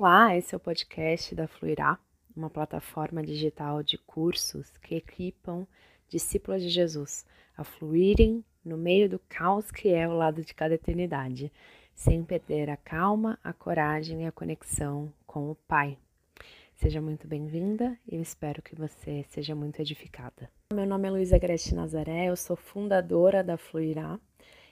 Olá, esse é o podcast da Fluirá, uma plataforma digital de cursos que equipam discípulos de Jesus a fluírem no meio do caos que é o lado de cada eternidade, sem perder a calma, a coragem e a conexão com o Pai. Seja muito bem-vinda e eu espero que você seja muito edificada. Meu nome é Luísa Grete Nazaré, eu sou fundadora da Fluirá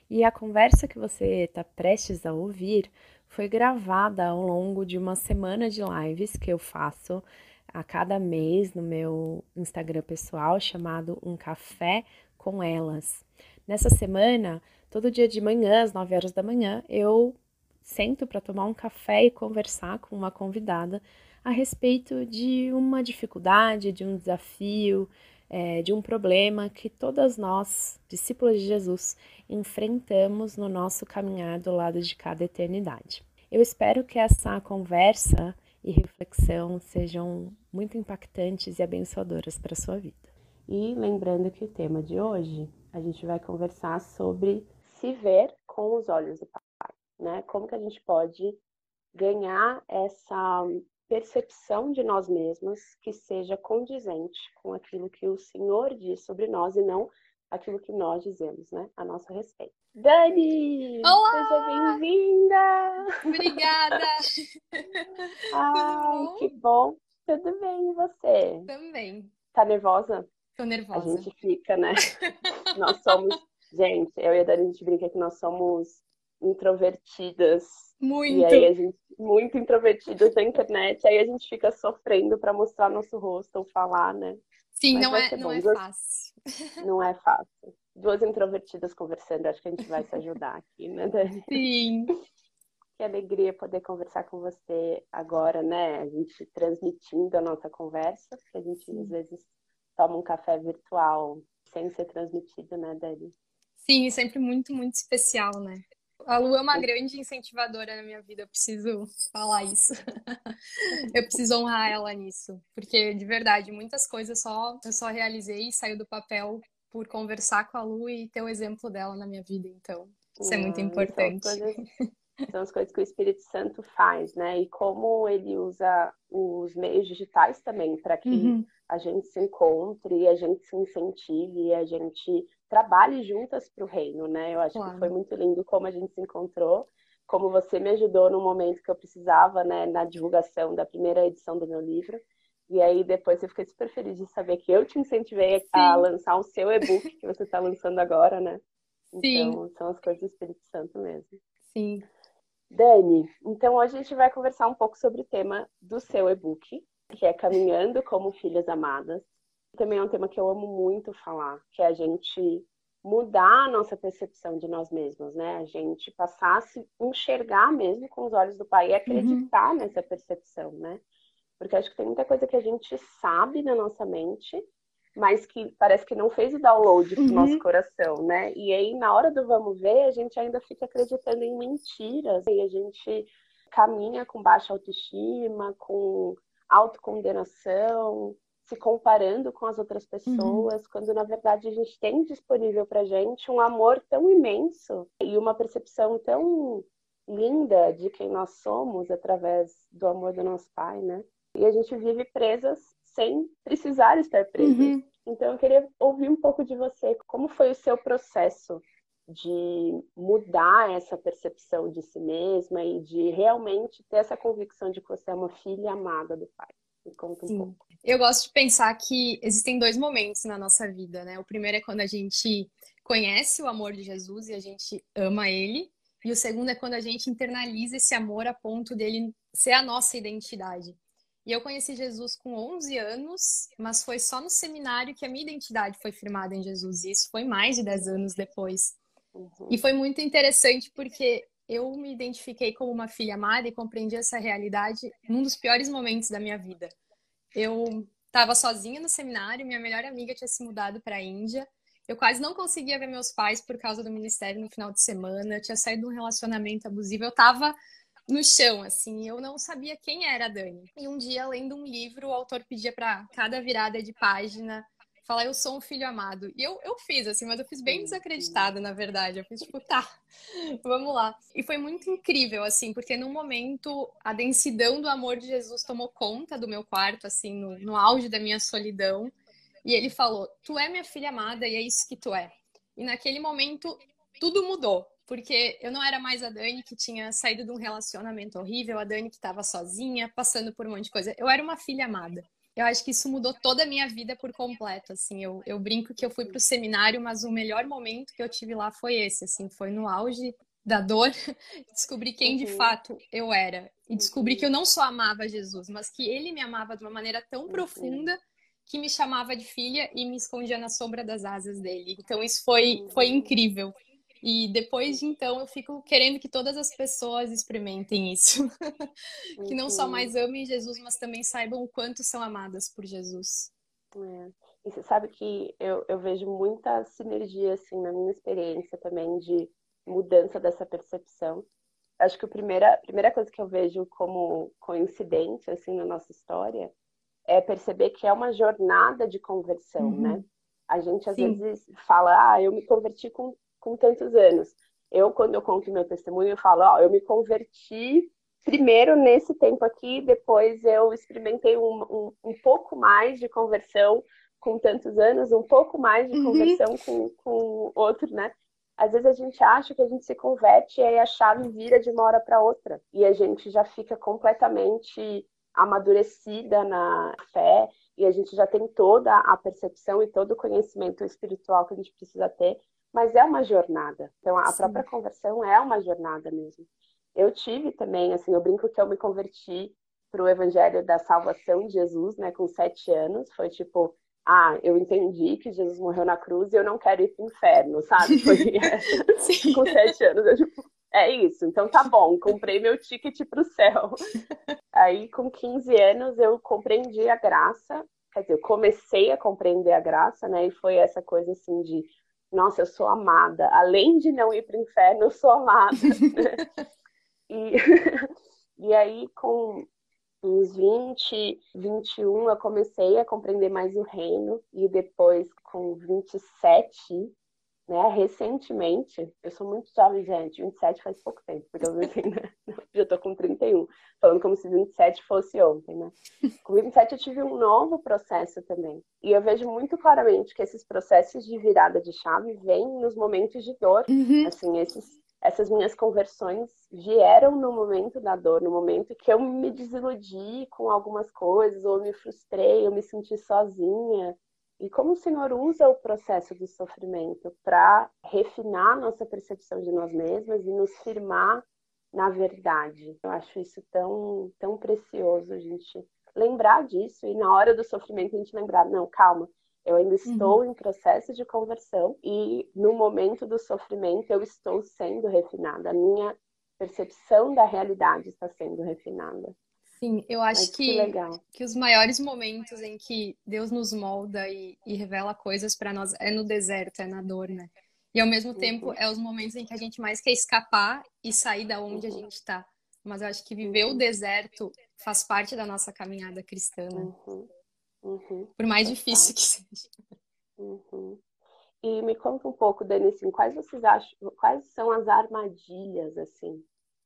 e a conversa que você está prestes a ouvir foi gravada ao longo de uma semana de lives que eu faço a cada mês no meu Instagram pessoal chamado Um Café com Elas. Nessa semana, todo dia de manhã, às 9 horas da manhã, eu sento para tomar um café e conversar com uma convidada a respeito de uma dificuldade, de um desafio, é, de um problema que todas nós, discípulos de Jesus, enfrentamos no nosso caminhar do lado de cada eternidade. Eu espero que essa conversa e reflexão sejam muito impactantes e abençoadoras para a sua vida. E lembrando que o tema de hoje, a gente vai conversar sobre se ver com os olhos do Pai, né? Como que a gente pode ganhar essa percepção de nós mesmos que seja condizente com aquilo que o Senhor diz sobre nós e não aquilo que nós dizemos, né, a nosso respeito. Dani! Olá! Seja bem-vinda! Obrigada! Ai, que bom! Tudo bem, e você? Também. Tá nervosa? Tô nervosa. A gente fica, né? nós somos... Gente, eu e a Dani, a gente brinca que nós somos introvertidas. Muito. E aí a gente muito introvertidas na internet, aí a gente fica sofrendo para mostrar nosso rosto ou falar, né? Sim, Mas não é, não é fácil. Não é fácil. Duas introvertidas conversando, acho que a gente vai se ajudar aqui, né, Dani? Sim. Que alegria poder conversar com você agora, né? A gente transmitindo a nossa conversa, porque a gente Sim. às vezes toma um café virtual sem ser transmitido, né, Dani? Sim, sempre muito, muito especial, né? A Lu é uma grande incentivadora na minha vida, eu preciso falar isso. eu preciso honrar ela nisso, porque de verdade, muitas coisas só eu só realizei e saiu do papel por conversar com a Lu e ter o exemplo dela na minha vida, então isso é muito importante. São, coisas, são as coisas que o Espírito Santo faz, né? E como ele usa os meios digitais também para que uhum. a gente se encontre, a gente se incentive, a gente trabalhe juntas para o reino, né? Eu acho claro. que foi muito lindo como a gente se encontrou, como você me ajudou no momento que eu precisava, né, na divulgação da primeira edição do meu livro. E aí depois eu fiquei super feliz de saber que eu te incentivei Sim. a lançar o seu e-book que você está lançando agora, né? Sim. Então, são as coisas do Espírito Santo mesmo. Sim. Dani, então hoje a gente vai conversar um pouco sobre o tema do seu e-book, que é Caminhando como Filhas Amadas também é um tema que eu amo muito falar, que é a gente mudar a nossa percepção de nós mesmos, né? A gente passar a se enxergar mesmo com os olhos do Pai e uhum. acreditar uhum. nessa percepção, né? Porque acho que tem muita coisa que a gente sabe na nossa mente, mas que parece que não fez o download pro uhum. nosso coração, né? E aí, na hora do vamos ver, a gente ainda fica acreditando em mentiras e a gente caminha com baixa autoestima, com autocondenação, se comparando com as outras pessoas, uhum. quando na verdade a gente tem disponível para gente um amor tão imenso e uma percepção tão linda de quem nós somos através do amor do nosso Pai, né? E a gente vive presas sem precisar estar presas. Uhum. Então eu queria ouvir um pouco de você, como foi o seu processo de mudar essa percepção de si mesma e de realmente ter essa convicção de que você é uma filha amada do Pai. Me conta um Sim. pouco. Eu gosto de pensar que existem dois momentos na nossa vida, né? O primeiro é quando a gente conhece o amor de Jesus e a gente ama ele. E o segundo é quando a gente internaliza esse amor a ponto dele ser a nossa identidade. E eu conheci Jesus com 11 anos, mas foi só no seminário que a minha identidade foi firmada em Jesus. E isso foi mais de 10 anos depois. Uhum. E foi muito interessante porque eu me identifiquei como uma filha amada e compreendi essa realidade num dos piores momentos da minha vida. Eu estava sozinha no seminário, minha melhor amiga tinha se mudado para a Índia. Eu quase não conseguia ver meus pais por causa do ministério no final de semana. Eu tinha saído de um relacionamento abusivo. Eu estava no chão, assim, eu não sabia quem era a Dani. E um dia, lendo um livro, o autor pedia para cada virada de página falar eu sou um filho amado. E eu, eu fiz, assim, mas eu fiz bem desacreditada, na verdade. Eu fiz tipo, tá, vamos lá. E foi muito incrível, assim, porque num momento a densidão do amor de Jesus tomou conta do meu quarto, assim, no, no auge da minha solidão. E ele falou: Tu é minha filha amada e é isso que tu é. E naquele momento tudo mudou. Porque eu não era mais a Dani que tinha saído de um relacionamento horrível, a Dani que estava sozinha, passando por um monte de coisa. Eu era uma filha amada eu acho que isso mudou toda a minha vida por completo, assim, eu, eu brinco que eu fui para o seminário, mas o melhor momento que eu tive lá foi esse, assim, foi no auge da dor, descobri quem de uhum. fato eu era e descobri uhum. que eu não só amava Jesus, mas que ele me amava de uma maneira tão uhum. profunda que me chamava de filha e me escondia na sombra das asas dele. Então isso foi foi incrível. E depois de então eu fico querendo que todas as pessoas experimentem isso. que não só mais amem Jesus, mas também saibam o quanto são amadas por Jesus. É. E você sabe que eu, eu vejo muita sinergia, assim, na minha experiência também de mudança dessa percepção. Acho que a primeira, primeira coisa que eu vejo como coincidente, assim, na nossa história é perceber que é uma jornada de conversão, uhum. né? A gente às Sim. vezes fala, ah, eu me converti com com tantos anos. Eu, quando eu conto meu testemunho, eu falo, ó, eu me converti primeiro nesse tempo aqui, depois eu experimentei um, um, um pouco mais de conversão com tantos anos, um pouco mais de uhum. conversão com, com outro, né? Às vezes a gente acha que a gente se converte e aí a chave vira de uma hora para outra. E a gente já fica completamente amadurecida na fé e a gente já tem toda a percepção e todo o conhecimento espiritual que a gente precisa ter mas é uma jornada. Então, a Sim. própria conversão é uma jornada mesmo. Eu tive também, assim, eu brinco que eu me converti para o Evangelho da Salvação de Jesus, né, com sete anos. Foi tipo, ah, eu entendi que Jesus morreu na cruz e eu não quero ir para o inferno, sabe? Foi com sete anos. Eu, tipo, é isso, então tá bom, comprei meu ticket para o céu. Aí, com 15 anos, eu compreendi a graça, quer dizer, eu comecei a compreender a graça, né? E foi essa coisa assim de nossa, eu sou amada. Além de não ir para o inferno, eu sou amada. e, e aí, com uns 20, 21, eu comecei a compreender mais o reino. E depois, com 27, né, recentemente, eu sou muito jovem, gente, 27 faz pouco tempo, porque eu assim, né? já tô com 31, falando como se 27 fosse ontem, né? Com 27 eu tive um novo processo também. E eu vejo muito claramente que esses processos de virada de chave vêm nos momentos de dor. Uhum. Assim, esses, essas minhas conversões vieram no momento da dor, no momento que eu me desiludi com algumas coisas, ou me frustrei, eu me senti sozinha, e como o Senhor usa o processo do sofrimento para refinar nossa percepção de nós mesmas e nos firmar na verdade. Eu acho isso tão, tão precioso a gente lembrar disso e na hora do sofrimento a gente lembrar, não, calma, eu ainda estou uhum. em processo de conversão e no momento do sofrimento eu estou sendo refinada. A minha percepção da realidade está sendo refinada. Sim, eu acho que, que, que, os maiores momentos em que Deus nos molda e, e revela coisas para nós é no deserto, é na dor, né? E ao mesmo tempo uhum. é os momentos em que a gente mais quer escapar e sair da onde uhum. a gente está. Mas eu acho que viver o uhum. deserto faz parte da nossa caminhada cristã, né? Uhum. uhum. Por mais difícil que seja. Uhum. E me conta um pouco, Dani, assim, quais vocês acham, quais são as armadilhas, assim?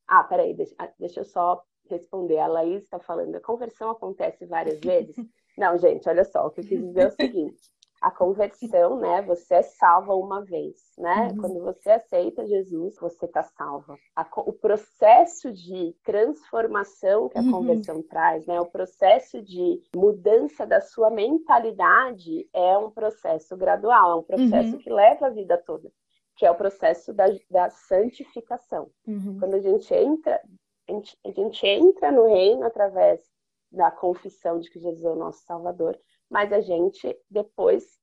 Ah, peraí, deixa, ah, deixa eu só responder. A Laís está falando, a conversão acontece várias vezes? Não, gente, olha só, o que eu quis dizer é o seguinte. A conversão, né? Você é salva uma vez, né? Uhum. Quando você aceita Jesus, você está salva. A, o processo de transformação que a uhum. conversão traz, né? O processo de mudança da sua mentalidade é um processo gradual, é um processo uhum. que leva a vida toda que é o processo da, da santificação. Uhum. Quando a gente entra gente, a gente entra no reino através da confissão de que Jesus é o nosso Salvador, mas a gente depois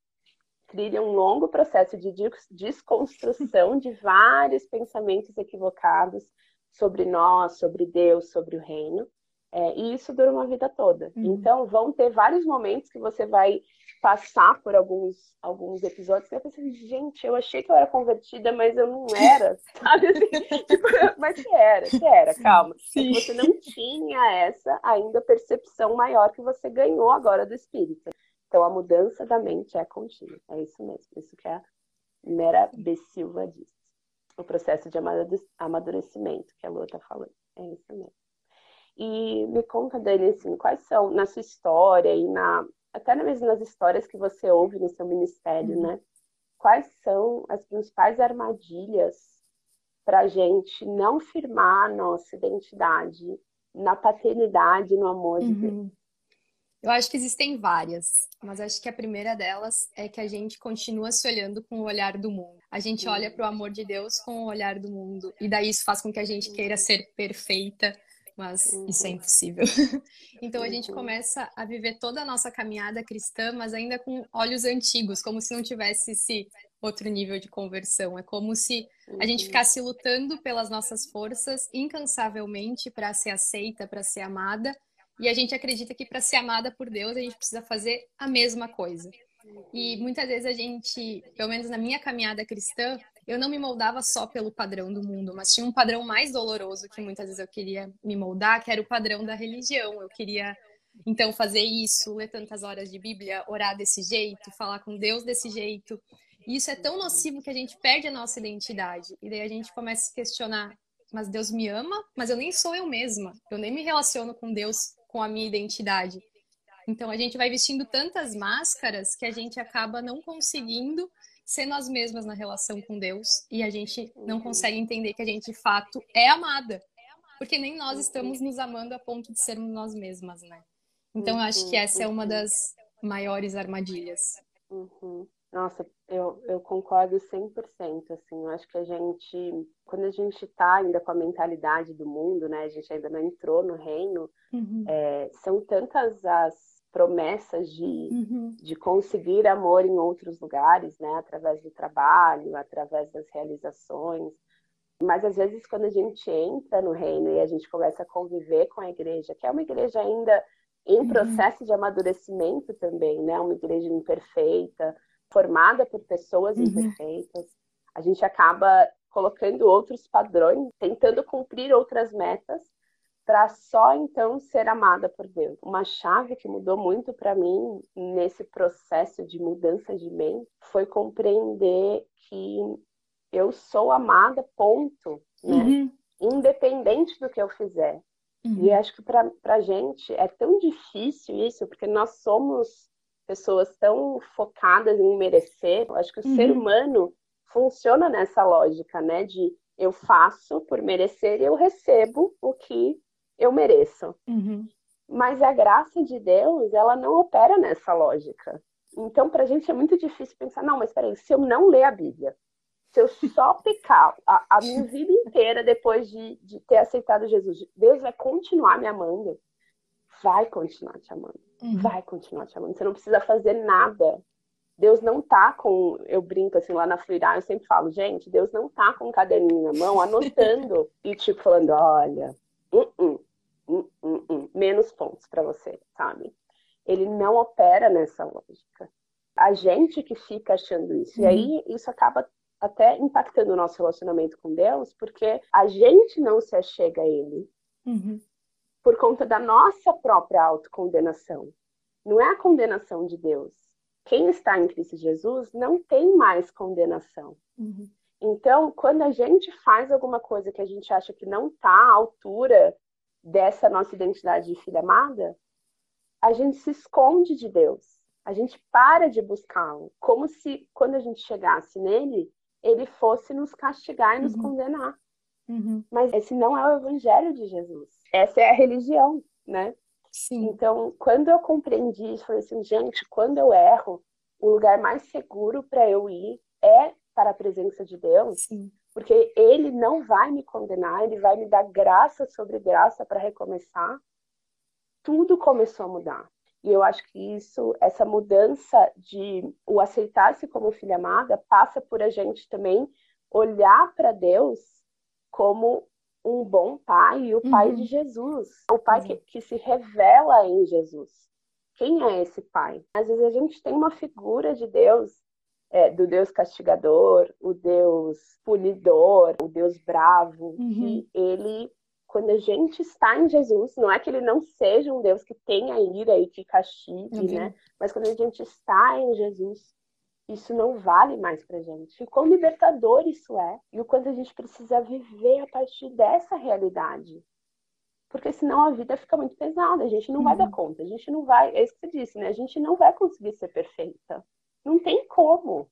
trilha um longo processo de desconstrução de vários pensamentos equivocados sobre nós, sobre Deus, sobre o reino. É, e isso dura uma vida toda. Uhum. Então, vão ter vários momentos que você vai passar por alguns, alguns episódios que eu pensei, gente, eu achei que eu era convertida, mas eu não era, sabe? Assim, tipo, mas você era, você era, calma. Sim. Você não tinha essa ainda percepção maior que você ganhou agora do Espírito. Então, a mudança da mente é contínua. É isso mesmo. Isso que a Mera B. Silva diz. O processo de amadurecimento que a Lua está falando. É isso mesmo. E me conta, Dani, assim, quais são, na sua história e na, até mesmo nas histórias que você ouve no seu ministério, uhum. né? Quais são as principais armadilhas para a gente não firmar a nossa identidade na paternidade, no amor de Deus? Uhum. Eu acho que existem várias, mas acho que a primeira delas é que a gente continua se olhando com o olhar do mundo. A gente olha para o amor de Deus com o olhar do mundo, e daí isso faz com que a gente queira ser perfeita, mas isso é impossível. então a gente começa a viver toda a nossa caminhada cristã, mas ainda com olhos antigos, como se não tivesse esse outro nível de conversão. É como se a gente ficasse lutando pelas nossas forças incansavelmente para ser aceita, para ser amada, e a gente acredita que para ser amada por Deus a gente precisa fazer a mesma coisa. E muitas vezes a gente, pelo menos na minha caminhada cristã, eu não me moldava só pelo padrão do mundo, mas tinha um padrão mais doloroso que muitas vezes eu queria me moldar, que era o padrão da religião. Eu queria então fazer isso, ler tantas horas de Bíblia, orar desse jeito, falar com Deus desse jeito. E isso é tão nocivo que a gente perde a nossa identidade. E daí a gente começa a se questionar: mas Deus me ama, mas eu nem sou eu mesma. Eu nem me relaciono com Deus com a minha identidade. Então a gente vai vestindo tantas máscaras que a gente acaba não conseguindo ser nós mesmas na relação com Deus e a gente não consegue entender que a gente de fato é amada. Porque nem nós estamos nos amando a ponto de sermos nós mesmas, né? Então eu acho que essa é uma das maiores armadilhas. Uhum. Nossa, eu, eu concordo 100%, assim, eu acho que a gente, quando a gente está ainda com a mentalidade do mundo, né, a gente ainda não entrou no reino, uhum. é, são tantas as promessas de, uhum. de conseguir amor em outros lugares, né, através do trabalho, através das realizações, mas às vezes quando a gente entra no reino e a gente começa a conviver com a igreja, que é uma igreja ainda em uhum. processo de amadurecimento também, né, uma igreja imperfeita, formada por pessoas uhum. imperfeitas, a gente acaba colocando outros padrões, tentando cumprir outras metas para só então ser amada por Deus. Uma chave que mudou muito para mim nesse processo de mudança de mente foi compreender que eu sou amada, ponto, né? Uhum. Independente do que eu fizer. Uhum. E acho que para a gente é tão difícil isso, porque nós somos pessoas tão focadas em merecer. Eu acho que o uhum. ser humano funciona nessa lógica, né? De eu faço por merecer e eu recebo o que eu mereço. Uhum. Mas a graça de Deus, ela não opera nessa lógica. Então, para a gente é muito difícil pensar, não, mas peraí, se eu não ler a Bíblia, se eu só pecar a, a minha vida inteira depois de, de ter aceitado Jesus, Deus vai continuar me amando? Vai continuar te amando uhum. vai continuar te amando. Você não precisa fazer nada. Deus não tá com. Eu brinco assim lá na Fluirá, eu sempre falo, gente, Deus não tá com um caderninho na mão, anotando e tipo falando: olha, uh -uh, menos pontos para você, sabe? Ele não opera nessa lógica. A gente que fica achando isso. Uhum. E aí isso acaba até impactando o nosso relacionamento com Deus, porque a gente não se achega a Ele. Uhum por conta da nossa própria autocondenação. Não é a condenação de Deus. Quem está em Cristo Jesus não tem mais condenação. Uhum. Então, quando a gente faz alguma coisa que a gente acha que não está à altura dessa nossa identidade de filha amada, a gente se esconde de Deus. A gente para de buscá-lo. Como se, quando a gente chegasse nele, ele fosse nos castigar e nos uhum. condenar. Uhum. Mas esse não é o evangelho de Jesus. Essa é a religião, né? Sim. Então, quando eu compreendi isso, falei assim, gente, quando eu erro, o lugar mais seguro para eu ir é para a presença de Deus, Sim. Porque Ele não vai me condenar, Ele vai me dar graça sobre graça para recomeçar. Tudo começou a mudar. E eu acho que isso, essa mudança de o aceitar-se como filha amada, passa por a gente também olhar para Deus como um bom pai e o pai de uhum. Jesus, o pai que, que se revela em Jesus. Quem é esse pai? Às vezes a gente tem uma figura de Deus, é, do Deus castigador, o Deus punidor, o Deus bravo, uhum. que ele quando a gente está em Jesus, não é que ele não seja um Deus que tenha ira e que castigue, uhum. né? Mas quando a gente está em Jesus, isso não vale mais pra gente. E quão libertador isso é. E o quanto a gente precisa viver a partir dessa realidade. Porque senão a vida fica muito pesada, a gente não uhum. vai dar uhum. conta, a gente não vai, é isso que você disse, né? A gente não vai conseguir ser perfeita. Não tem como.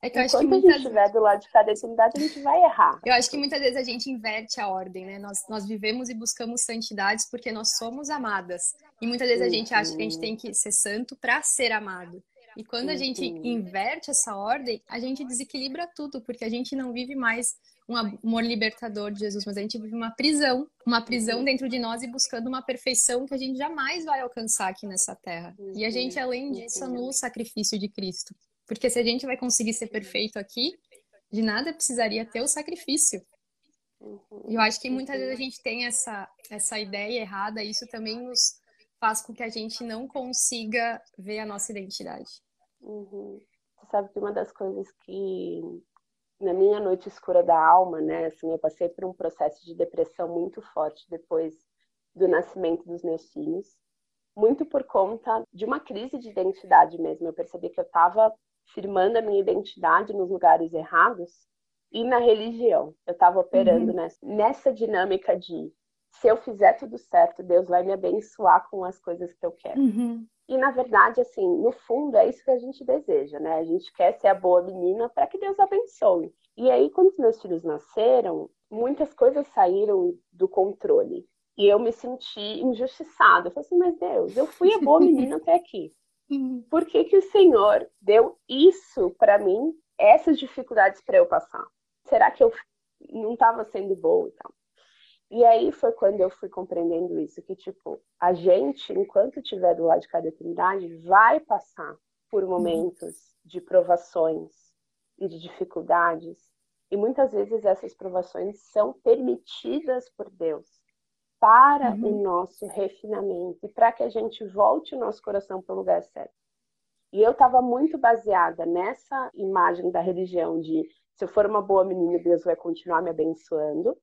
É que eu acho que muitas... a gente estiver do lado de cada eternidade, a gente vai errar. Eu acho que muitas vezes a gente inverte a ordem, né? Nós, nós vivemos e buscamos santidades porque nós somos amadas. E muitas vezes a gente acha que a gente tem que ser santo para ser amado. E quando a gente inverte essa ordem, a gente desequilibra tudo, porque a gente não vive mais um amor libertador de Jesus, mas a gente vive uma prisão, uma prisão uhum. dentro de nós e buscando uma perfeição que a gente jamais vai alcançar aqui nessa terra. E a gente, além disso, anula o sacrifício de Cristo. Porque se a gente vai conseguir ser perfeito aqui, de nada precisaria ter o sacrifício. E eu acho que muitas vezes a gente tem essa, essa ideia errada, e isso também nos faz com que a gente não consiga ver a nossa identidade. Uhum. Você sabe que uma das coisas que na minha noite escura da alma, né, assim, eu passei por um processo de depressão muito forte depois do nascimento dos meus filhos, muito por conta de uma crise de identidade mesmo. Eu percebi que eu estava firmando a minha identidade nos lugares errados e na religião. Eu estava operando uhum. nessa, nessa dinâmica de se eu fizer tudo certo, Deus vai me abençoar com as coisas que eu quero. Uhum. E na verdade, assim, no fundo é isso que a gente deseja, né? A gente quer ser a boa menina para que Deus abençoe. E aí, quando os meus filhos nasceram, muitas coisas saíram do controle. E eu me senti injustiçada. Eu falei assim, mas Deus, eu fui a boa menina até aqui. Uhum. Por que, que o Senhor deu isso para mim, essas dificuldades para eu passar? Será que eu não estava sendo boa e tal? E aí foi quando eu fui compreendendo isso, que tipo, a gente, enquanto estiver do lado de cada eternidade, vai passar por momentos de provações e de dificuldades. E muitas vezes essas provações são permitidas por Deus para uhum. o nosso refinamento e para que a gente volte o nosso coração para o lugar certo. E eu estava muito baseada nessa imagem da religião de se eu for uma boa menina, Deus vai continuar me abençoando.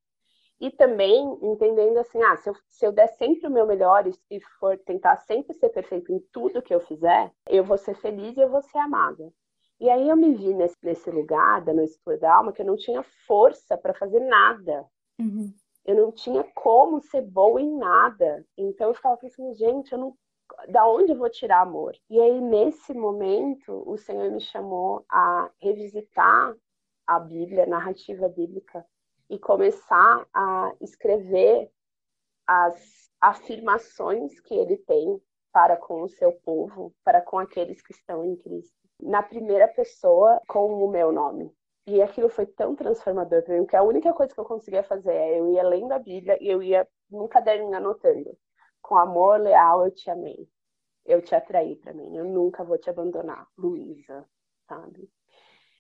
E também entendendo assim, ah, se eu, se eu der sempre o meu melhor e, for tentar sempre ser perfeito em tudo que eu fizer, eu vou ser feliz e eu vou ser amada. E aí eu me vi nesse, nesse lugar da noite da alma que eu não tinha força para fazer nada. Uhum eu não tinha como ser boa em nada. Então eu ficava pensando, gente, eu não da onde eu vou tirar amor? E aí nesse momento o Senhor me chamou a revisitar a Bíblia, a narrativa bíblica e começar a escrever as afirmações que ele tem para com o seu povo, para com aqueles que estão em Cristo. Na primeira pessoa, com o meu nome. E aquilo foi tão transformador para mim, que a única coisa que eu conseguia fazer é eu ia lendo a Bíblia e eu ia num caderninho anotando. Com amor leal eu te amei. Eu te atraí para mim. Eu nunca vou te abandonar, Luísa, sabe?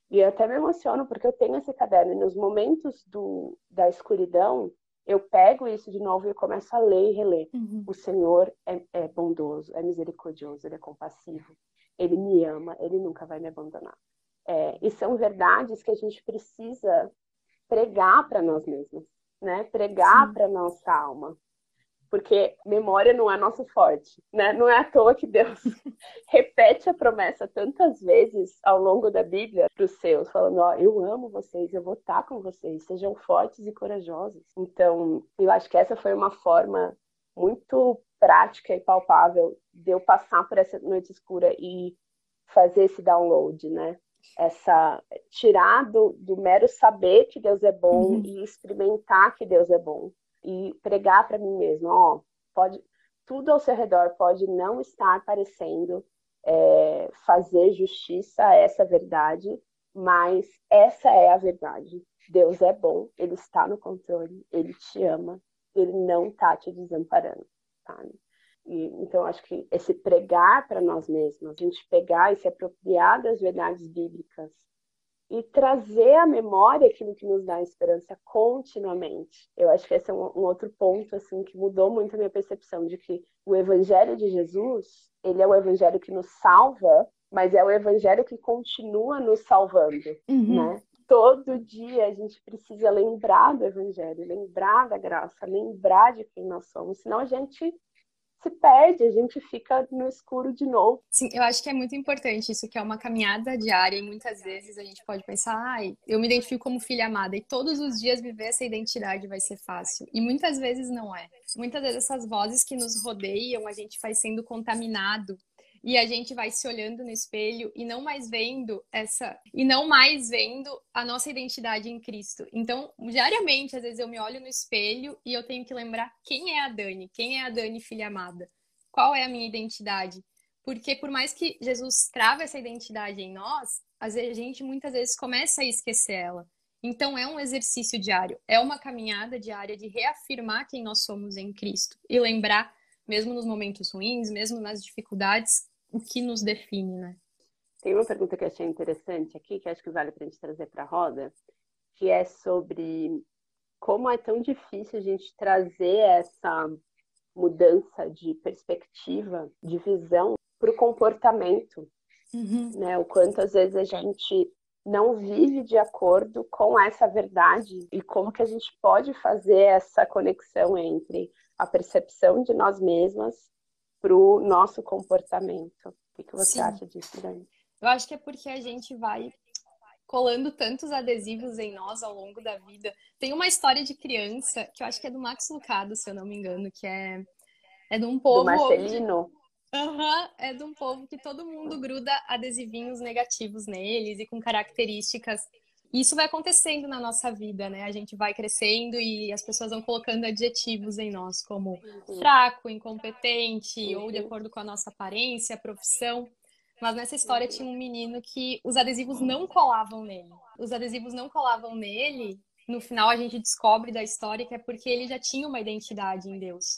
E eu até me emociono porque eu tenho esse caderno e nos momentos do, da escuridão eu pego isso de novo e começo a ler e reler. Uhum. O Senhor é, é bondoso, é misericordioso, ele é compassivo, ele me ama, ele nunca vai me abandonar. É, e são verdades que a gente precisa pregar para nós mesmos, né? Pregar para nossa alma. Porque memória não é nosso forte, né? Não é à toa que Deus repete a promessa tantas vezes ao longo da Bíblia para os seus, falando: Ó, eu amo vocês, eu vou estar com vocês, sejam fortes e corajosos. Então, eu acho que essa foi uma forma muito prática e palpável de eu passar por essa noite escura e fazer esse download, né? essa tirar do, do mero saber que Deus é bom uhum. e experimentar que Deus é bom e pregar para mim mesmo, ó, pode tudo ao seu redor pode não estar parecendo é, fazer justiça a essa verdade, mas essa é a verdade. Deus é bom, Ele está no controle, Ele te ama, Ele não está te desamparando, sabe? E, então, acho que esse pregar para nós mesmos, a gente pegar e se apropriar das verdades bíblicas e trazer à memória aquilo que nos dá esperança continuamente. Eu acho que esse é um, um, outro ponto assim que mudou muito a minha percepção de que o evangelho de Jesus, ele é o evangelho que nos salva, mas é o evangelho que continua nos salvando, uhum. né? todo dia a gente precisa lembrar do Evangelho, lembrar da graça, lembrar de quem nós somos, senão a gente se perde, a gente fica no escuro de novo. Sim, eu acho que é muito importante isso, que é uma caminhada diária, e muitas vezes a gente pode pensar, ai, eu me identifico como filha amada, e todos os dias viver essa identidade vai ser fácil. E muitas vezes não é. Muitas vezes essas vozes que nos rodeiam, a gente vai sendo contaminado e a gente vai se olhando no espelho e não mais vendo essa e não mais vendo a nossa identidade em Cristo. Então, diariamente, às vezes eu me olho no espelho e eu tenho que lembrar quem é a Dani, quem é a Dani filha amada, qual é a minha identidade. Porque por mais que Jesus trava essa identidade em nós, a gente muitas vezes começa a esquecer ela. Então é um exercício diário, é uma caminhada diária de reafirmar quem nós somos em Cristo e lembrar mesmo nos momentos ruins, mesmo nas dificuldades, o que nos define, né? Tem uma pergunta que eu achei interessante aqui, que acho que vale para a gente trazer para a roda, que é sobre como é tão difícil a gente trazer essa mudança de perspectiva, de visão para o comportamento, uhum. né? O quanto às vezes a gente não vive de acordo com essa verdade e como que a gente pode fazer essa conexão entre a percepção de nós mesmas para o nosso comportamento. O que, você Sim. acha disso, Dani? Eu acho que é porque a gente vai colando tantos adesivos em nós ao longo da vida. Tem uma história de criança que eu acho que é do Max Lucado, se eu não me engano, que é, é de um povo. Do Marcelino? Aham, uhum, é de um povo que todo mundo gruda adesivinhos negativos neles e com características isso vai acontecendo na nossa vida, né? A gente vai crescendo e as pessoas vão colocando adjetivos em nós, como uhum. fraco, incompetente, uhum. ou de acordo com a nossa aparência, profissão. Mas nessa história tinha um menino que os adesivos não colavam nele. Os adesivos não colavam nele. No final a gente descobre da história que é porque ele já tinha uma identidade em Deus.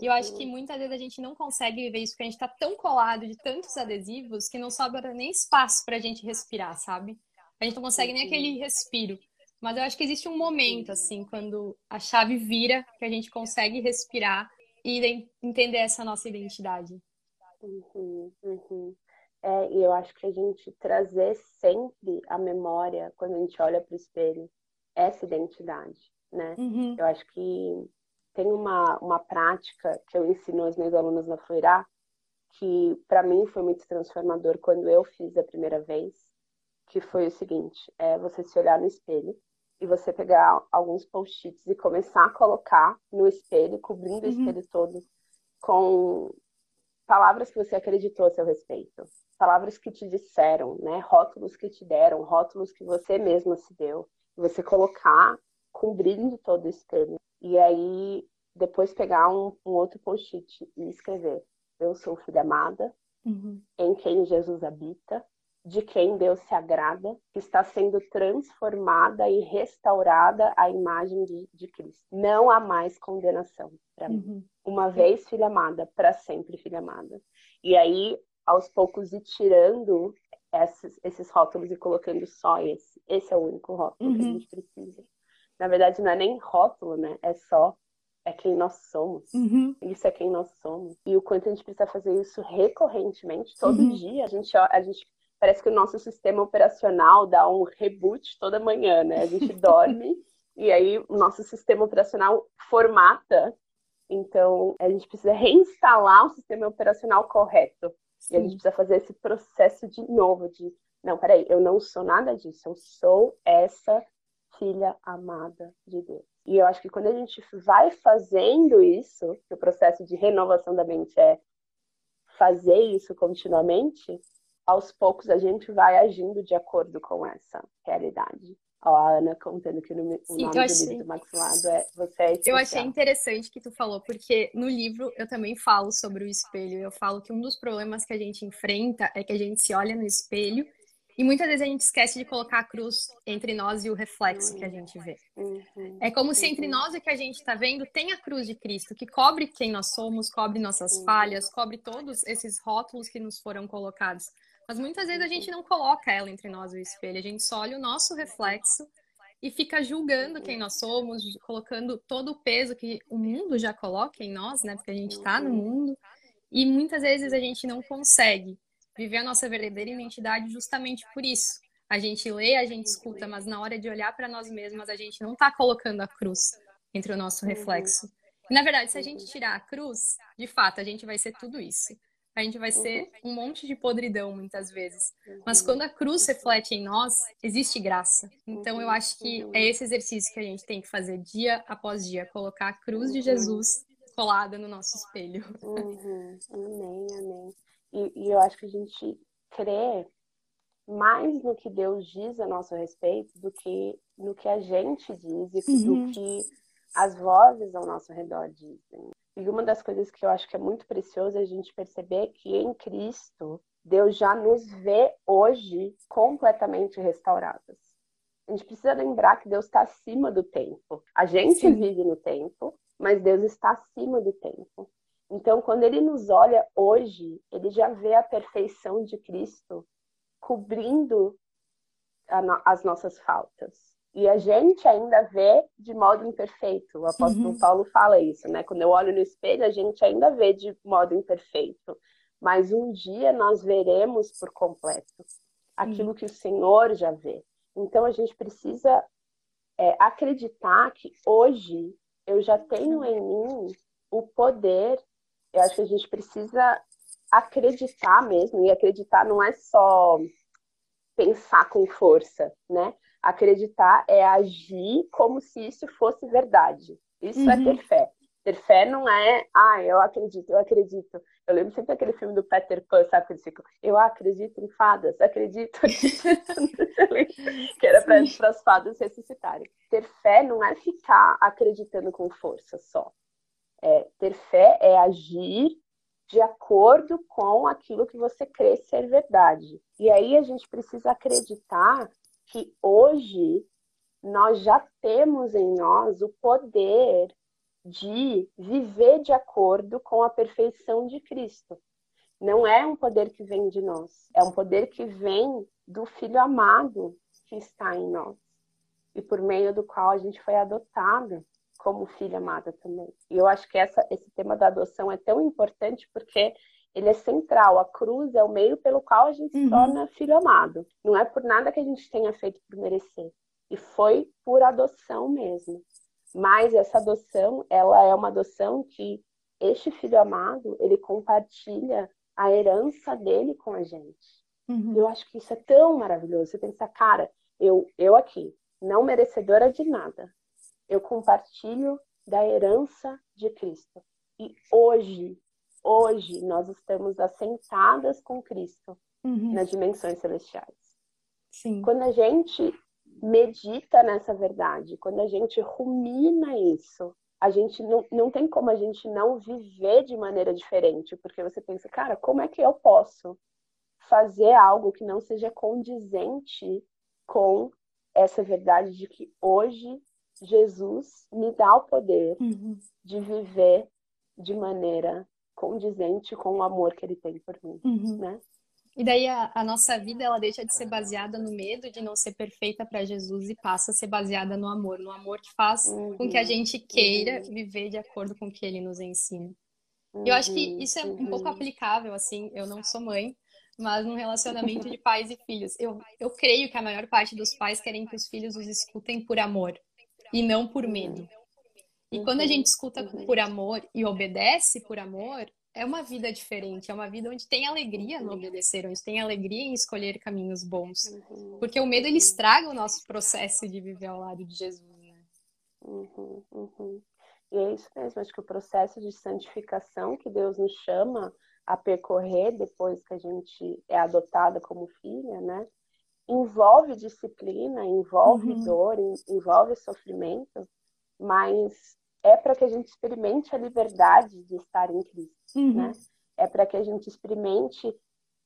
E eu acho que muitas vezes a gente não consegue viver isso porque a gente está tão colado de tantos adesivos que não sobra nem espaço para a gente respirar, sabe? A gente não consegue nem aquele respiro. Mas eu acho que existe um momento, assim, quando a chave vira, que a gente consegue respirar e entender essa nossa identidade. Uhum, uhum. É, e eu acho que a gente trazer sempre a memória, quando a gente olha para o espelho, essa identidade, né? Uhum. Eu acho que tem uma, uma prática que eu ensino aos meus alunos na Fluirá, que para mim foi muito transformador quando eu fiz a primeira vez, que foi o seguinte: é você se olhar no espelho e você pegar alguns post-its e começar a colocar no espelho, cobrindo uhum. o espelho todo, com palavras que você acreditou a seu respeito, palavras que te disseram, né? Rótulos que te deram, rótulos que você mesma se deu. Você colocar cobrindo todo o espelho. E aí, depois pegar um, um outro post-it e escrever: Eu sou filha amada, uhum. em quem Jesus habita, de quem Deus se agrada, que está sendo transformada e restaurada à imagem de, de Cristo. Não há mais condenação para mim. Uhum. Uma vez filha amada, para sempre filha amada. E aí, aos poucos, ir tirando esses, esses rótulos e colocando só esse. Esse é o único rótulo uhum. que a uhum. gente precisa. Na verdade, não é nem rótulo, né? É só é quem nós somos. Uhum. Isso é quem nós somos. E o quanto a gente precisa fazer isso recorrentemente, todo uhum. dia. A gente, a gente parece que o nosso sistema operacional dá um reboot toda manhã, né? A gente dorme e aí o nosso sistema operacional formata. Então, a gente precisa reinstalar o sistema operacional correto. Sim. E a gente precisa fazer esse processo de novo, de não, peraí, eu não sou nada disso, eu sou essa filha amada de Deus. E eu acho que quando a gente vai fazendo isso, que o processo de renovação da mente é fazer isso continuamente, aos poucos a gente vai agindo de acordo com essa realidade. Ó, a Ana contando que o nome, do livro do Max Lado é Você é Eu achei interessante que tu falou, porque no livro eu também falo sobre o espelho. Eu falo que um dos problemas que a gente enfrenta é que a gente se olha no espelho e muitas vezes a gente esquece de colocar a cruz entre nós e o reflexo que a gente vê. Uhum, é como se entre nós e o que a gente está vendo tem a cruz de Cristo, que cobre quem nós somos, cobre nossas uhum. falhas, cobre todos esses rótulos que nos foram colocados. Mas muitas vezes a gente não coloca ela entre nós o espelho, a gente só olha o nosso reflexo e fica julgando quem nós somos, colocando todo o peso que o mundo já coloca em nós, né? Porque a gente está no mundo. E muitas vezes a gente não consegue viver a nossa verdadeira identidade justamente por isso. A gente lê, a gente escuta, mas na hora de olhar para nós mesmas, a gente não está colocando a cruz entre o nosso uhum. reflexo. E, na verdade, se a gente tirar a cruz, de fato, a gente vai ser tudo isso. A gente vai ser uhum. um monte de podridão muitas vezes. Mas quando a cruz reflete em nós, existe graça. Então eu acho que é esse exercício que a gente tem que fazer dia após dia, colocar a cruz de Jesus colada no nosso espelho. Uhum. Amém, amém. E, e eu acho que a gente crê mais no que Deus diz a nosso respeito do que no que a gente diz e uhum. do que as vozes ao nosso redor dizem. E uma das coisas que eu acho que é muito precioso é a gente perceber que em Cristo Deus já nos vê hoje completamente restauradas. A gente precisa lembrar que Deus está acima do tempo. A gente Sim. vive no tempo, mas Deus está acima do tempo. Então, quando ele nos olha hoje, ele já vê a perfeição de Cristo cobrindo no as nossas faltas. E a gente ainda vê de modo imperfeito. O apóstolo uhum. Paulo fala isso, né? Quando eu olho no espelho, a gente ainda vê de modo imperfeito. Mas um dia nós veremos por completo aquilo uhum. que o Senhor já vê. Então a gente precisa é, acreditar que hoje eu já tenho em mim o poder. Eu acho que a gente precisa acreditar mesmo, e acreditar não é só pensar com força, né? Acreditar é agir como se isso fosse verdade. Isso é uhum. é ter fé. Ter fé não é, ah, eu acredito, eu acredito. Eu lembro sempre daquele filme do Peter Pan, sabe? Que ele eu acredito em fadas, acredito. que era para as fadas ressuscitarem. Ter fé não é ficar acreditando com força só. É, ter fé é agir de acordo com aquilo que você crê ser verdade. E aí a gente precisa acreditar que hoje nós já temos em nós o poder de viver de acordo com a perfeição de Cristo. Não é um poder que vem de nós, é um poder que vem do Filho amado que está em nós e por meio do qual a gente foi adotado como filha amada também. E eu acho que essa, esse tema da adoção é tão importante porque ele é central. A cruz é o meio pelo qual a gente uhum. se torna filho amado. Não é por nada que a gente tenha feito por merecer. E foi por adoção mesmo. Mas essa adoção, ela é uma adoção que este filho amado, ele compartilha a herança dele com a gente. Uhum. Eu acho que isso é tão maravilhoso. Você pensa, cara, eu, eu aqui, não merecedora de nada, eu compartilho da herança de Cristo. E hoje, hoje, nós estamos assentadas com Cristo uhum. nas dimensões celestiais. Sim. Quando a gente medita nessa verdade, quando a gente rumina isso, a gente não, não tem como a gente não viver de maneira diferente, porque você pensa, cara, como é que eu posso fazer algo que não seja condizente com essa verdade de que hoje Jesus me dá o poder uhum. de viver de maneira condizente com o amor que ele tem por mim, uhum. né? E daí a, a, nossa vida ela deixa de ser baseada no medo de não ser perfeita para Jesus e passa a ser baseada no amor, no amor que faz uhum. com que a gente queira uhum. viver de acordo com o que ele nos ensina. Eu acho que uhum. isso é um pouco uhum. aplicável, assim, eu não sou mãe, mas num relacionamento de pais e filhos. Eu, eu creio que a maior parte dos pais querem que os filhos os escutem por amor e não por medo. E quando a gente escuta por amor e obedece por amor, é uma vida diferente, é uma vida onde tem alegria no obedecer, onde tem alegria em escolher caminhos bons. Porque o medo ele estraga o nosso processo de viver ao lado de Jesus, né? Uhum, uhum. E é isso mesmo, acho que o processo de santificação que Deus nos chama a percorrer depois que a gente é adotada como filha, né? envolve disciplina, envolve uhum. dor, envolve sofrimento, mas é para que a gente experimente a liberdade de estar em Cristo, uhum. né? É para que a gente experimente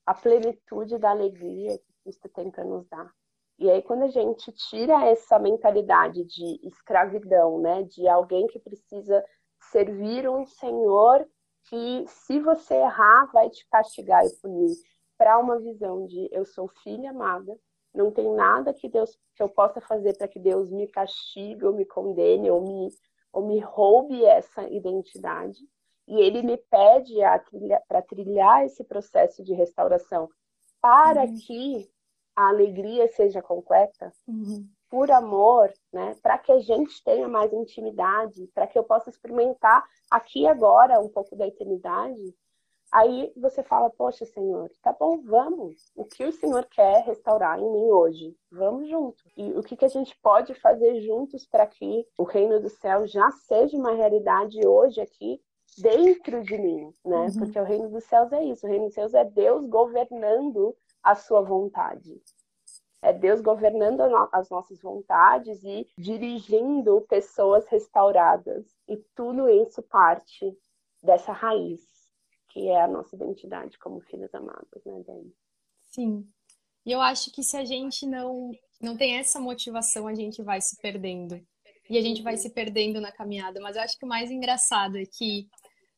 a plenitude da alegria que Cristo tem para nos dar. E aí quando a gente tira essa mentalidade de escravidão, né, de alguém que precisa servir um Senhor que se você errar vai te castigar e punir, para uma visão de eu sou filha amada, não tem nada que Deus que eu possa fazer para que Deus me castigue ou me condene ou me ou me roube essa identidade. E ele me pede para trilhar esse processo de restauração para uhum. que a alegria seja completa, uhum. por amor, né? Para que a gente tenha mais intimidade, para que eu possa experimentar aqui e agora um pouco da eternidade. Aí você fala, poxa, Senhor, tá bom, vamos. O que o Senhor quer restaurar em mim hoje? Vamos junto. E o que, que a gente pode fazer juntos para que o reino do céu já seja uma realidade hoje aqui dentro de mim, né? Uhum. Porque o reino dos céus é isso. O reino dos céus é Deus governando a sua vontade. É Deus governando as nossas vontades e dirigindo pessoas restauradas. E tudo isso parte dessa raiz, que é a nossa identidade como filhos amados, né, Dani? Sim. E eu acho que se a gente não, não tem essa motivação, a gente vai se perdendo. E a gente vai se perdendo na caminhada. Mas eu acho que o mais engraçado é que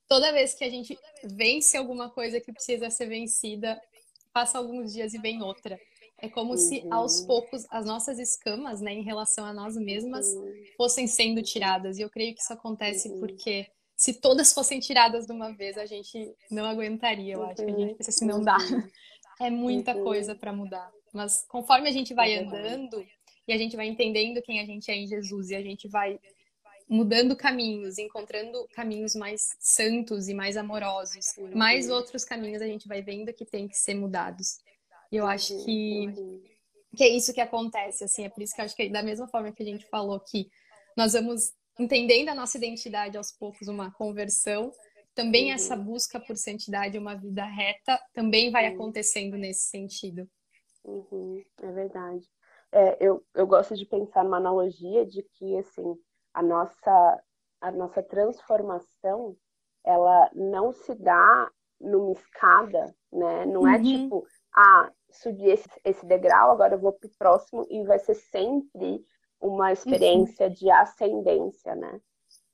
toda vez que a gente vence alguma coisa que precisa ser vencida, passa alguns dias e vem outra. É como uhum. se aos poucos as nossas escamas, né, em relação a nós mesmas, uhum. fossem sendo tiradas. E eu creio que isso acontece uhum. porque se todas fossem tiradas de uma vez, a gente não aguentaria. Eu acho a gente pensa assim, não dá. Uhum. É muita uhum. coisa para mudar. Mas conforme a gente vai é andando e a gente vai entendendo quem a gente é em Jesus e a gente vai mudando caminhos, encontrando caminhos mais santos e mais amorosos. Mais outros caminhos a gente vai vendo que tem que ser mudados. E eu acho que, que é isso que acontece, assim, é por isso que eu acho que da mesma forma que a gente falou que nós vamos entendendo a nossa identidade aos poucos, uma conversão, também essa busca por santidade, uma vida reta, também vai acontecendo nesse sentido. Uhum, é verdade. É, eu, eu gosto de pensar numa analogia de que, assim, a nossa, a nossa transformação, ela não se dá numa escada, né? Não é uhum. é tipo, ah, subi esse, esse degrau, agora eu vou pro próximo e vai ser sempre uma experiência uhum. de ascendência, né?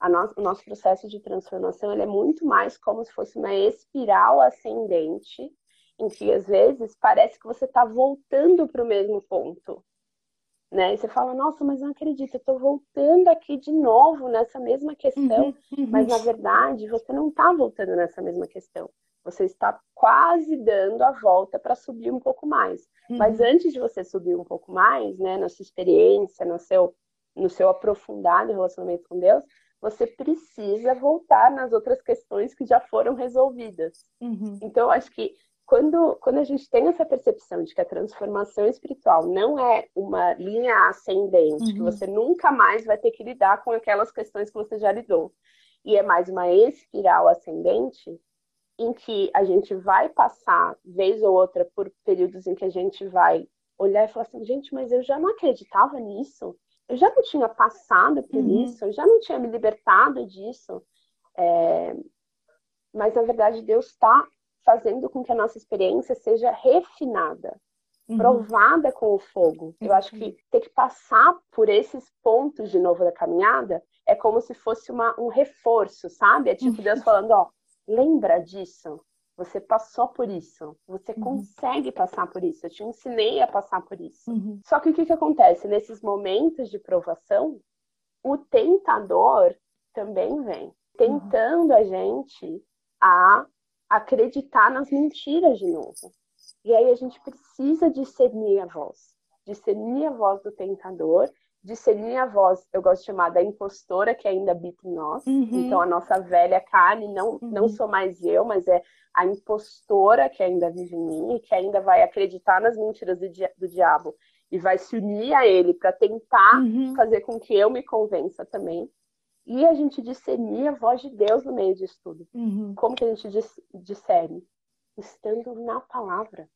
No, o nosso processo de transformação ele é muito mais como se fosse uma espiral ascendente, em que às vezes parece que você está voltando para o mesmo ponto, né? E você fala, nossa, mas não acredito, eu estou voltando aqui de novo nessa mesma questão, uhum, uhum. mas na verdade você não está voltando nessa mesma questão. Você está quase dando a volta para subir um pouco mais. Uhum. Mas antes de você subir um pouco mais, né, na sua experiência, no seu, no seu aprofundado relacionamento com Deus, você precisa voltar nas outras questões que já foram resolvidas. Uhum. Então, eu acho que quando, quando a gente tem essa percepção de que a transformação espiritual não é uma linha ascendente, uhum. que você nunca mais vai ter que lidar com aquelas questões que você já lidou, e é mais uma espiral ascendente, em que a gente vai passar, vez ou outra, por períodos em que a gente vai olhar e falar assim: gente, mas eu já não acreditava nisso, eu já não tinha passado por uhum. isso, eu já não tinha me libertado disso. É... Mas na verdade, Deus está fazendo com que a nossa experiência seja refinada, uhum. provada com o fogo. Eu acho que ter que passar por esses pontos de novo da caminhada é como se fosse uma, um reforço, sabe? É tipo Deus falando, ó, lembra disso? Você passou por isso. Você uhum. consegue passar por isso. Eu te ensinei a passar por isso. Uhum. Só que o que, que acontece? Nesses momentos de provação, o tentador também vem, tentando a gente a acreditar nas mentiras de novo. E aí a gente precisa discernir a voz, discernir a voz do tentador, discernir a voz, eu gosto de chamar da impostora que ainda habita em nós. Uhum. Então a nossa velha carne não uhum. não sou mais eu, mas é a impostora que ainda vive em mim e que ainda vai acreditar nas mentiras do, di do diabo e vai se unir a ele para tentar uhum. fazer com que eu me convença também e a gente discernir a voz de Deus no meio disso tudo. Uhum. Como que a gente discerne? Estando na palavra.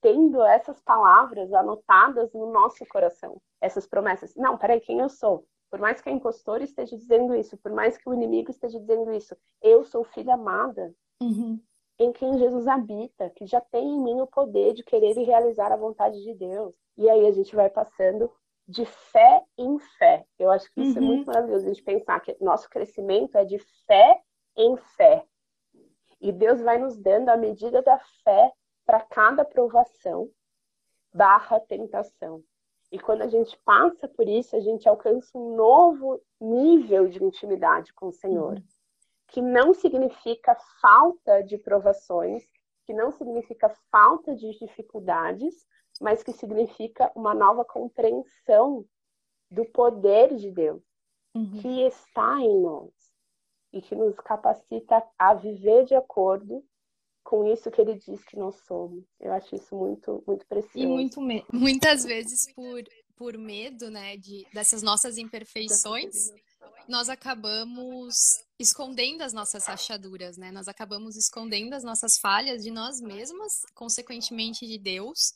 Tendo essas palavras anotadas no nosso coração. Essas promessas. Não, peraí, quem eu sou? Por mais que a impostora esteja dizendo isso, por mais que o inimigo esteja dizendo isso, eu sou filha amada. Uhum. Em quem Jesus habita, que já tem em mim o poder de querer e realizar a vontade de Deus. E aí a gente vai passando de fé em fé. Eu acho que isso uhum. é muito maravilhoso, a gente pensar que nosso crescimento é de fé em fé. E Deus vai nos dando a medida da fé para cada provação barra tentação. E quando a gente passa por isso, a gente alcança um novo nível de intimidade com o Senhor, uhum. que não significa falta de provações, que não significa falta de dificuldades, mas que significa uma nova compreensão do poder de Deus uhum. que está em nós e que nos capacita a viver de acordo com isso que ele diz que nós somos. Eu acho isso muito, muito precioso. E muito muitas vezes por, por medo, né, de, dessas nossas imperfeições, nós acabamos escondendo as nossas rachaduras, né? Nós acabamos escondendo as nossas falhas de nós mesmas, consequentemente de Deus,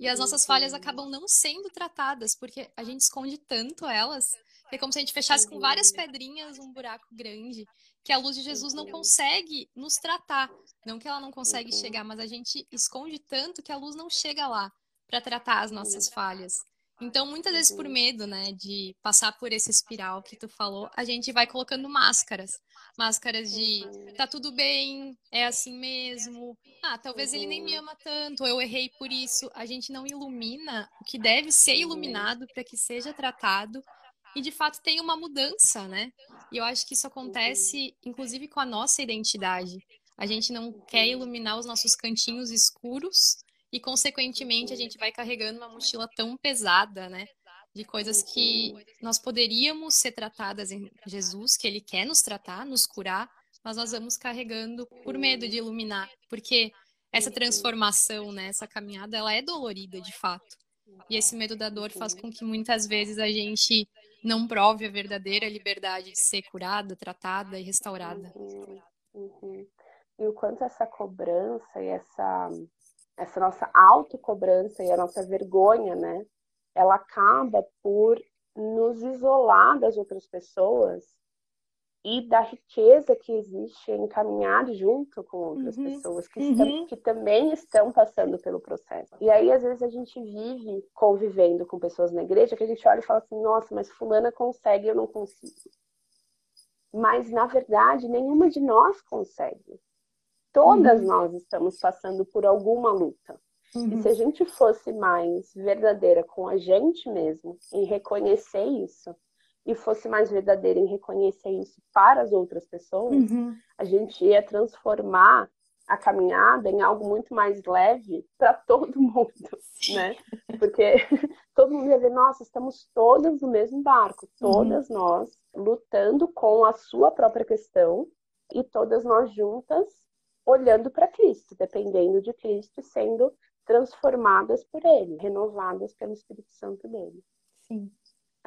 e as nossas falhas acabam não sendo tratadas, porque a gente esconde tanto elas, que é como se a gente fechasse com várias pedrinhas um buraco grande, que a luz de Jesus não consegue nos tratar. Não que ela não consegue chegar, mas a gente esconde tanto que a luz não chega lá para tratar as nossas falhas. Então, muitas vezes por medo, né, de passar por esse espiral que tu falou, a gente vai colocando máscaras. Máscaras de tá tudo bem, é assim mesmo. Ah, talvez ele nem me ama tanto, eu errei por isso. A gente não ilumina o que deve ser iluminado para que seja tratado e de fato tem uma mudança, né? E eu acho que isso acontece inclusive com a nossa identidade. A gente não quer iluminar os nossos cantinhos escuros e, consequentemente, a gente vai carregando uma mochila tão pesada, né? De coisas que nós poderíamos ser tratadas em Jesus, que Ele quer nos tratar, nos curar, mas nós vamos carregando por medo de iluminar, porque essa transformação, né, essa caminhada, ela é dolorida de fato. E esse medo da dor faz com que muitas vezes a gente não prove a verdadeira liberdade de ser curada, tratada e restaurada. Uhum, uhum. E o quanto essa cobrança e essa essa nossa autocobrança e a nossa vergonha, né? Ela acaba por nos isolar das outras pessoas e da riqueza que existe em caminhar junto com outras uhum. pessoas que, uhum. que também estão passando pelo processo. E aí, às vezes, a gente vive convivendo com pessoas na igreja que a gente olha e fala assim: nossa, mas Fulana consegue, eu não consigo. Mas, na verdade, nenhuma de nós consegue. Todas uhum. nós estamos passando por alguma luta. Uhum. E se a gente fosse mais verdadeira com a gente mesmo, em reconhecer isso, e fosse mais verdadeira em reconhecer isso para as outras pessoas, uhum. a gente ia transformar a caminhada em algo muito mais leve para todo mundo, né? Porque todo mundo ia ver, nossa, estamos todas no mesmo barco, todas uhum. nós lutando com a sua própria questão e todas nós juntas olhando para Cristo, dependendo de Cristo, sendo transformadas por Ele, renovadas pelo Espírito Santo dele. Sim.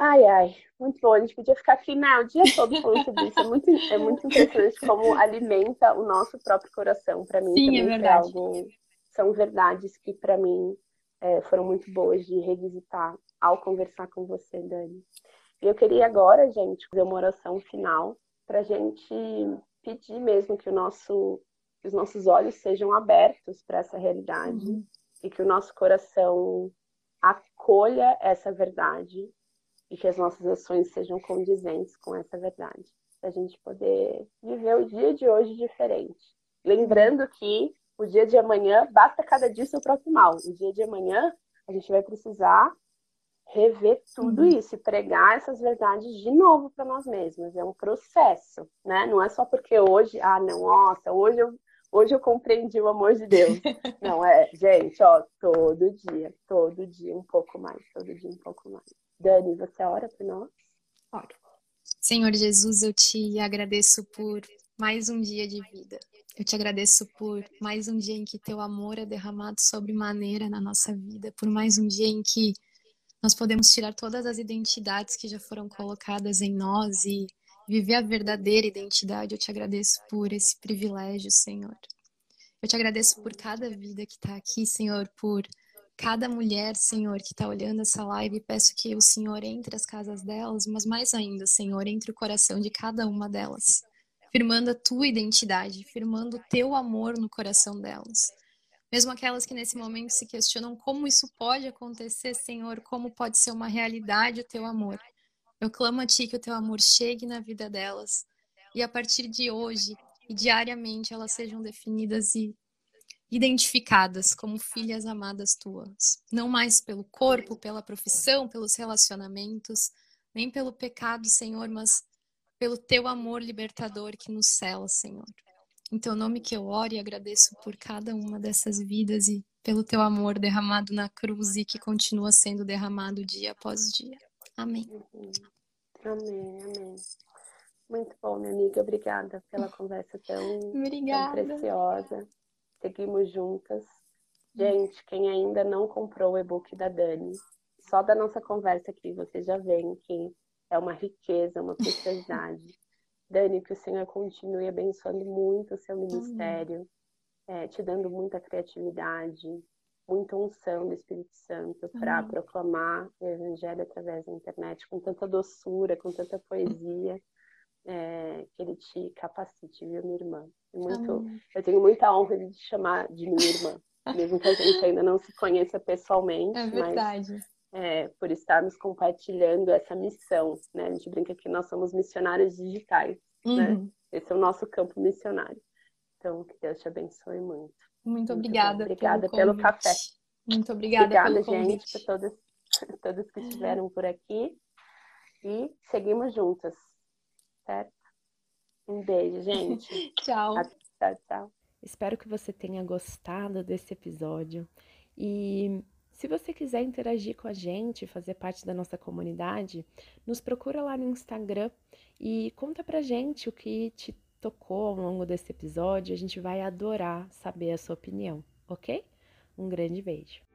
Ai, ai, muito bom. A gente podia ficar aqui né, o dia todo falando sobre isso. É muito, é muito impressionante como alimenta o nosso próprio coração. Para mim, Sim, é verdade. Algo, são verdades que, para mim, é, foram muito boas de revisitar ao conversar com você, Dani. E eu queria agora, gente, fazer uma oração final para a gente pedir mesmo que nosso que os nossos olhos sejam abertos para essa realidade uhum. e que o nosso coração acolha essa verdade e que as nossas ações sejam condizentes com essa verdade, para a gente poder viver o dia de hoje diferente. Lembrando que o dia de amanhã basta cada dia seu próprio mal. O dia de amanhã a gente vai precisar rever tudo uhum. isso e pregar essas verdades de novo para nós mesmos. É um processo, né? Não é só porque hoje, ah, não, nossa, hoje eu Hoje eu compreendi o amor de Deus. Não, é, gente, ó, todo dia, todo dia um pouco mais, todo dia um pouco mais. Dani, você ora por nós? Ora. Senhor Jesus, eu te agradeço por mais um dia de vida. Eu te agradeço por mais um dia em que teu amor é derramado sobre maneira na nossa vida, por mais um dia em que nós podemos tirar todas as identidades que já foram colocadas em nós e viver a verdadeira identidade. Eu te agradeço por esse privilégio, Senhor. Eu te agradeço por cada vida que está aqui, Senhor, por cada mulher, Senhor, que está olhando essa live. Peço que o Senhor entre as casas delas, mas mais ainda, Senhor, entre o coração de cada uma delas, firmando a tua identidade, firmando o teu amor no coração delas. Mesmo aquelas que nesse momento se questionam como isso pode acontecer, Senhor, como pode ser uma realidade o teu amor. Eu clamo a Ti que o Teu amor chegue na vida delas e a partir de hoje e diariamente elas sejam definidas e identificadas como filhas amadas Tuas. Não mais pelo corpo, pela profissão, pelos relacionamentos, nem pelo pecado, Senhor, mas pelo Teu amor libertador que nos cela, Senhor. Em Teu nome que eu oro e agradeço por cada uma dessas vidas e pelo teu amor derramado na cruz e que continua sendo derramado dia após dia. Amém. Uhum. Amém, amém. Muito bom, minha amiga. Obrigada pela conversa tão, tão preciosa. Seguimos juntas. Gente, quem ainda não comprou o e-book da Dani, só da nossa conversa aqui você já vê que é uma riqueza, uma preciosidade. Dani, que o Senhor continue abençoando muito o seu ministério, é, te dando muita criatividade, muita unção do Espírito Santo para proclamar o Evangelho através da internet com tanta doçura, com tanta poesia. É, que ele te capacite, viu, minha irmã? Muito, eu tenho muita honra de te chamar de minha irmã, mesmo que a gente ainda não se conheça pessoalmente. É verdade. Mas, é, por estarmos compartilhando essa missão, né? A gente brinca que nós somos missionários digitais, né? uhum. né? Esse é o nosso campo missionário. Então, que Deus te abençoe muito. Muito obrigada. Muito obrigada pelo, pelo, café. Muito obrigada. Obrigada, gente, por todos, todos que estiveram por aqui. E seguimos juntas, certo? Um beijo, gente. tchau. Tchau, tchau. Espero que você tenha gostado desse episódio. E se você quiser interagir com a gente, fazer parte da nossa comunidade, nos procura lá no Instagram e conta pra gente o que te tocou ao longo desse episódio. A gente vai adorar saber a sua opinião, ok? Um grande beijo.